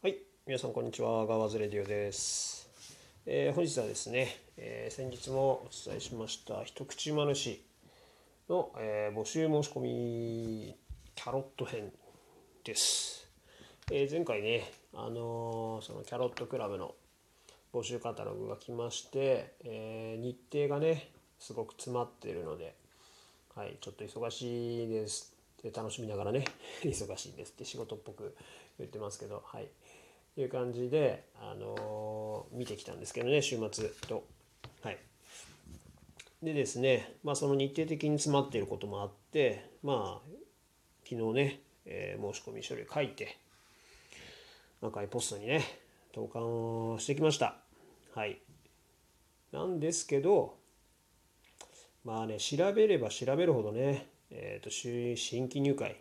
はい、皆さんこんにちは。ガワズレディオです。えー本日はですね、えー先日もお伝えしました一口馬主の、えー募集申し込みキャロット編です。えー前回ね、あのそのキャロットクラブの募集カタログが来まして、えー日程がねすごく詰まってるので、はい、ちょっと忙しいですって楽しみながらね 忙しいですって仕事っぽく言ってますけどはいという感じで、あのー見てきたんですけどね週末と。はい。でですねまあその日程的に詰まっていることもあってまあ昨日ね、えー申し込み書類書いて赤いポストにね投函をしてきました。はい。なんですけどまあね調べれば調べるほどね、えー、と新新規入会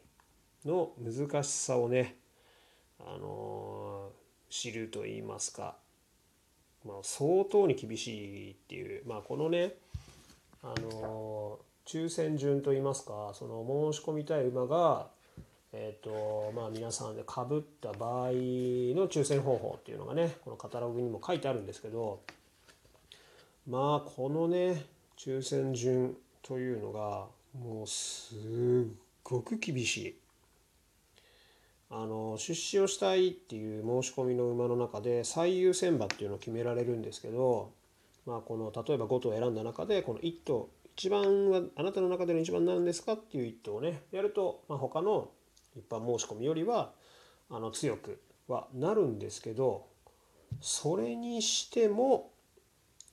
の難しさをね、あのー知ると言いますか、まあ、相当に厳しいっていう、まあ、このね、あの抽選順と言いますかその申し込みたい馬が、えーとまあ、皆さんでかぶった場合の抽選方法っていうのがねこのカタログにも書いてあるんですけどまあこのね抽選順というのがもうすっごく厳しい。あの出資をしたいっていう申し込みの馬の中で最優先馬っていうのを決められるんですけど、まあ、この例えば5頭選んだ中でこの1頭一番はあなたの中での一番なんですかっていう1頭をねやると、まあ、他の一般申し込みよりはあの強くはなるんですけどそれにしても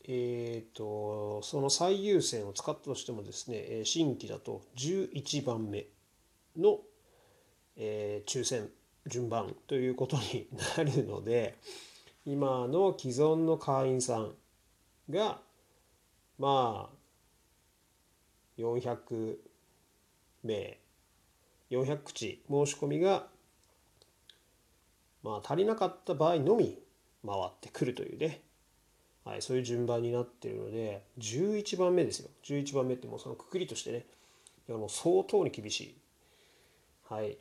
えー、とその最優先を使ったとしてもですね新規だと11番目の、えー抽選順番ということになるので 今の既存の会員さんがまあ400名400口申し込みがまあ足りなかった場合のみ回ってくるというね。はい、そういう順番になっているので11番目ですよ。11番目ってもうそのくくりとしてねいやもう相当に厳しい。はい。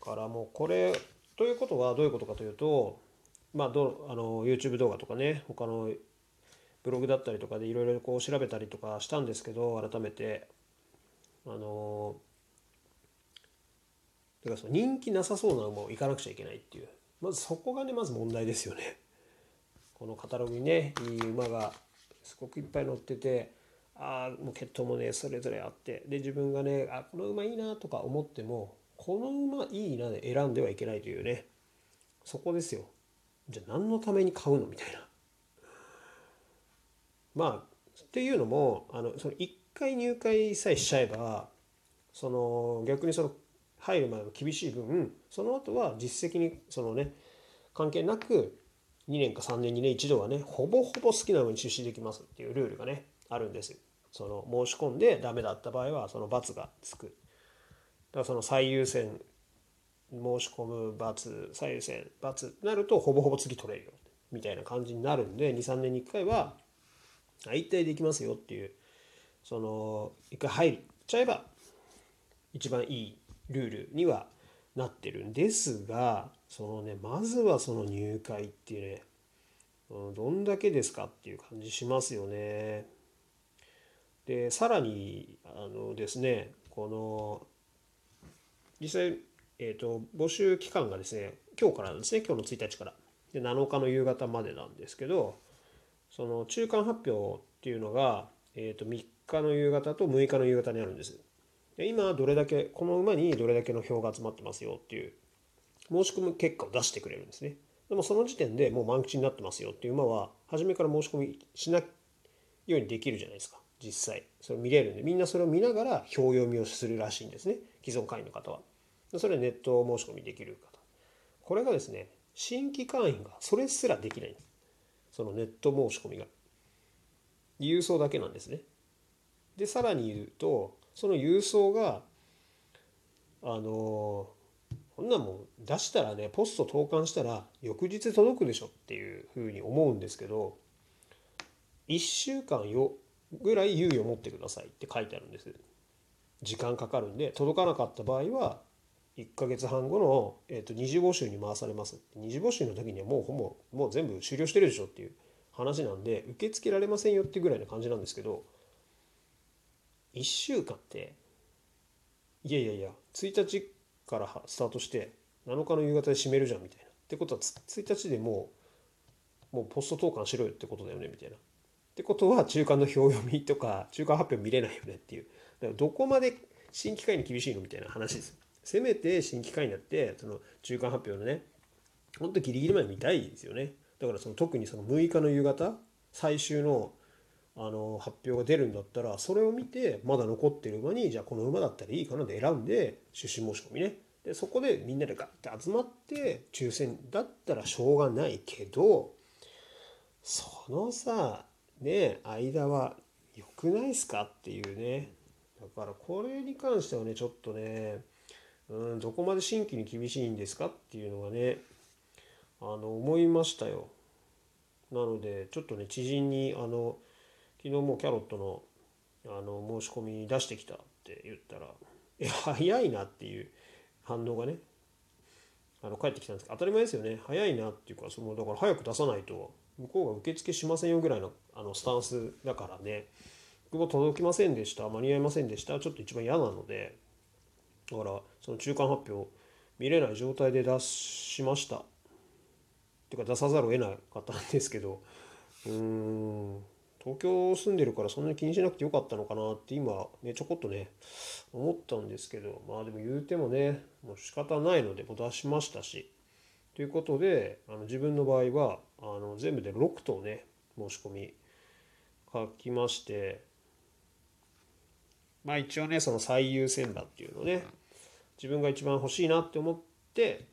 からもうこれということはどういうことかというとまあどあの YouTube 動画とかね他のブログだったりとかでいろいろこう調べたりとかしたんですけど改めてあのだからその人気なさそうな馬を行かなくちゃいけないっていうまずそこがねまず問題ですよね。このカタログにねいい馬がすごくいっぱい載っててああもう血統もねそれぞれあってで自分がねあこの馬いいなとか思ってもこの馬いいなで選んではいけないというね。そこですよ。じゃあ何のために買うのみたいな。まあっていうのもあのその1回入会さえしちゃえばその逆にその入る前が厳しい分その後は実績にそのね関係なく2年か3年にね一度はねほぼほぼ好きな馬に出資できますっていうルールがねあるんです。その申し込んでダメだった場合はその罰がつく。だからその最優先申し込む罰最優先罰なるとほぼほぼ次取れるよみたいな感じになるんで23年に1回は一体できますよっていうその一回入っちゃえば一番いいルールにはなってるんですがそのねまずはその入会っていうねどんだけですかっていう感じしますよね。でさらにあのですねこの実際、えー、と募集期間がですね今日からなんですね今日の1日からで7日の夕方までなんですけどその中間発表っていうのが、えー、と3日の夕方と6日の夕方にあるんです。で今どれだけこの馬にどれだけの票が集まってますよっていう申し込み結果を出してくれるんですね。でもその時点でもう満口になってますよっていう馬は初めから申し込みしないようにできるじゃないですか実際それ見れるんでみんなそれを見ながら票読みをするらしいんですね既存会員の方は。それはネット申し込みできる方。これがですね新規会員がそれすらできないんですそのネット申し込みが郵送だけなんですね。でさらに言うとその郵送があのこんなもう出したらねポスト投函したら翌日届くでしょっていうふうに思うんですけど1週間よぐらい猶予を持ってくださいって書いてあるんです時間かかるんで届かなかった場合は1ヶ月半後の、えー、と二次募集に回されます。二次募集の時にはもうほぼもう全部終了してるでしょっていう話なんで受け付けられませんよってぐらいな感じなんですけど1週間っていやいやいや1日からスタートして7日の夕方で閉めるじゃんみたいな。ってことは1日でもうもうポスト投函しろよってことだよねみたいな。ってことは中間の表読みとか中間発表見れないよねっていう。だからどこまで新機械に厳しいのみたいな話です。せめて新機械になってその中間発表のねほんとギリギリまで見たいですよね。だからその特にその6日の夕方最終のあの発表が出るんだったらそれを見てまだ残ってる馬にじゃあこの馬だったらいいかなで選んで出資申し込みね。でそこでみんなでガッて集まって抽選だったらしょうがないけどそのさね間は良くないっすかっていうね。だからこれに関してはねちょっとねうんどこまで新規に厳しいんですかっていうのがねあの思いましたよ。なのでちょっとね知人にあの昨日もキャロットのあの申し込み出してきたって言ったら「え早いな」っていう反応がねあの返ってきたんです。けど当たり前ですよね。早いなっていうかそのだから早く出さないと向こうが受付しませんよぐらいのあのスタンスだからね。僕も届きませんでした。間に合いませんでした。ちょっと一番嫌なのでだからその中間発表見れない状態で出しました。っていうか出さざるを得なかったんですけど。うーん。東京住んでるからそんなに気にしなくてよかったのかなって今ねちょこっとね思ったんですけど。まあでも言うてもねもう仕方ないのでもう出しましたし。ということであの自分の場合はあの全部で6頭ね申し込み書きまして。まあ一応ねその最優先馬っていうのね自分が一番欲しいなって思って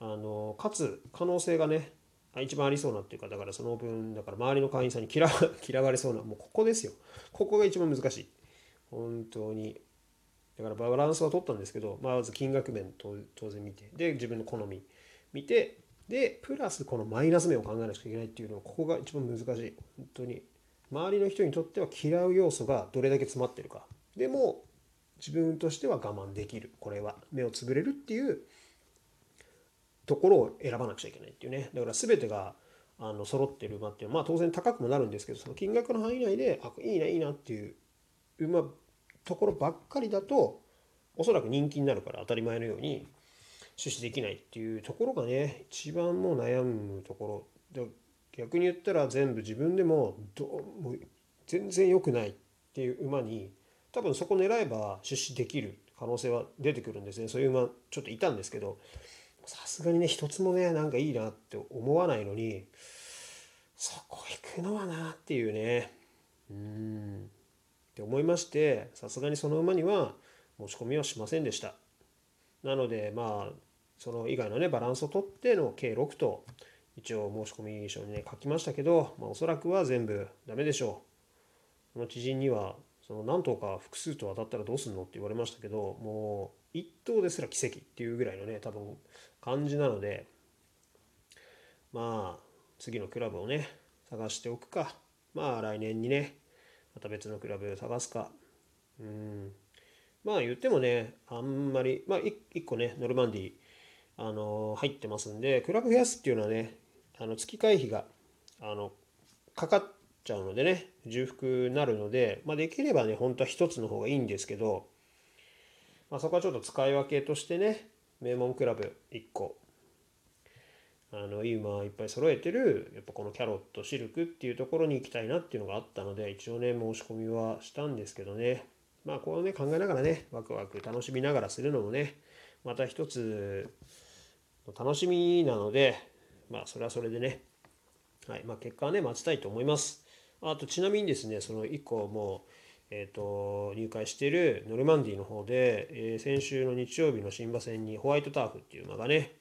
あのかつ可能性がね一番ありそうなっていうかだからその分だから周りの会員さんに嫌 嫌われそうなもうここですよ。ここが一番難しい。本当に。だからバランスは取ったんですけど、まず金額面当然見てで自分の好み見てでプラスこのマイナス面を考えなきゃいけないっていうのはここが一番難しい。本当に。周りの人にとっては嫌う要素がどれだけ詰まってるか。でも自分としては我慢できる。これは。目をつぶれるっていうところを選ばなくちゃいけないっていうね。だから全てがあの揃ってる馬っていうのはまあ当然高くもなるんですけどその金額の範囲内であいいないいなっていう馬ところばっかりだとおそらく人気になるから当たり前のように出資できないっていうところがね一番もう悩むところ。逆に言ったら全部自分でもどうも全然良くないっていう馬に多分そこ狙えば出資できる可能性は出てくるんですね。そういう馬ちょっといたんですけどさすがにね一つもねなんかいいなって思わないのにそこ行くのはなっていうね。うん。って思いましてさすがにその馬には持ち込みはしませんでした。なのでまあその以外のねバランスをとっての計6と一応申し込み書にね書きましたけど、まあ、おそらくは全部ダメでしょう。この知人にはその何頭か複数と当たったらどうすんのって言われましたけどもう1頭ですら奇跡っていうぐらいのね多分感じなのでまあ次のクラブをね探しておくか。まあ来年にねまた別のクラブ探すか。うん。まあ言ってもねあんまりまあ1個ねノルマンディあの入ってますんでクラブ増やすっていうのはねあの月会費があのかかってちゃうのでね重複になるので、まあ、できればね本当は1つの方がいいんですけど、まあ、そこはちょっと使い分けとしてね名門クラブ1個あのいい馬いっぱい揃えてるやっぱこのキャロットシルクっていうところに行きたいなっていうのがあったので一応ね申し込みはしたんですけどね。まあこうね考えながらねワクワク楽しみながらするのもねまた一つ楽しみなのでまあそれはそれでねはいまあ結果はね待ちたいと思います。あとちなみにですねその1個もえーと、入会しているノルマンディの方で、えー、先週の日曜日の新馬戦にホワイトターフっていう馬がね、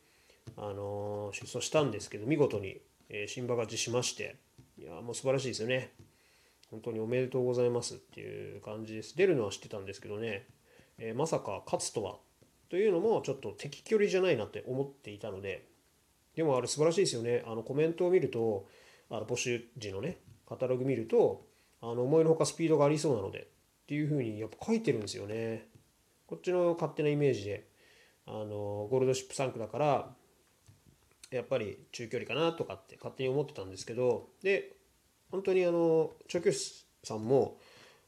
あのー、出走したんですけど見事に、えー、新馬勝ちしましていやもう素晴らしいですよね。本当におめでとうございますっていう感じです。出るのは知ってたんですけどね、えまさか勝つとはというのもちょっと敵距離じゃないなって思っていたのででもあれ素晴らしいですよね。あのコメントを見るとあの募集時のねカタログ見るとあの思いのほかスピードがありそうなのでっていうふうにやっぱ書いてるんですよね。こっちの勝手なイメージであのゴールドシップ3区だからやっぱり中距離かなとかって勝手に思ってたんですけどで本当にあの調教師さんも、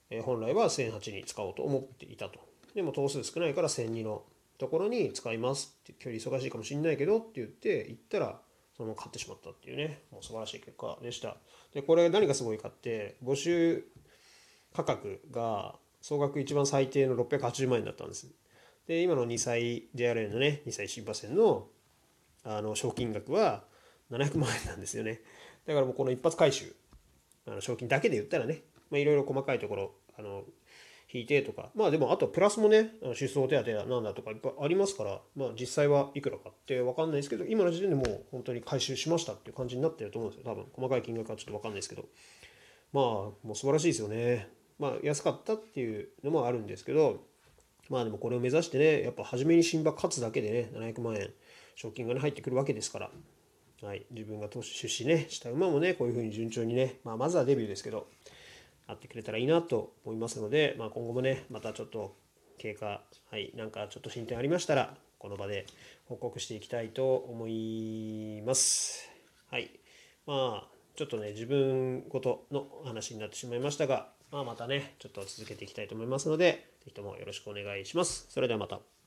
え本来は1008に使おうと思っていたと。でも頭数少ないから1002のところに使いますって距離忙しいかもしれないけどって言って行ったらそのまま買ってしまったっていうねもう素晴らしい結果でした。でこれ何がすごいかって募集価格が総額一番最低の680万円だったんです。で今の2歳 JRA のね2歳新馬戦のあの賞金額は700万円なんですよね。だからもうこの一発回収あの賞金だけで言ったらねいろいろ細かいところあの引いてとか。まあでもあとプラスもね出走手当なんだとかいっぱいありますからまあ実際はいくらかって分かんないですけど今の時点でもう本当に回収しましたっていう感じになってると思うんですよ。多分細かい金額はちょっと分かんないですけど。まあもう素晴らしいですよね。まあ安かったっていうのもあるんですけどまあでもこれを目指してねやっぱ初めに新馬勝つだけでね700万円賞金がね入ってくるわけですから、はい、自分が投資出資ねした馬もねこういうふうに順調にね、まあ、まずはデビューですけど。あってくれたらいいなと思いますので、まあ、今後もねまたちょっと経過はいなんかちょっと進展ありましたらこの場で報告していきたいと思います。はい。まあちょっとね自分ごとの話になってしまいましたが、まあ、またねちょっと続けていきたいと思いますので是非ともよろしくお願いします。それではまた。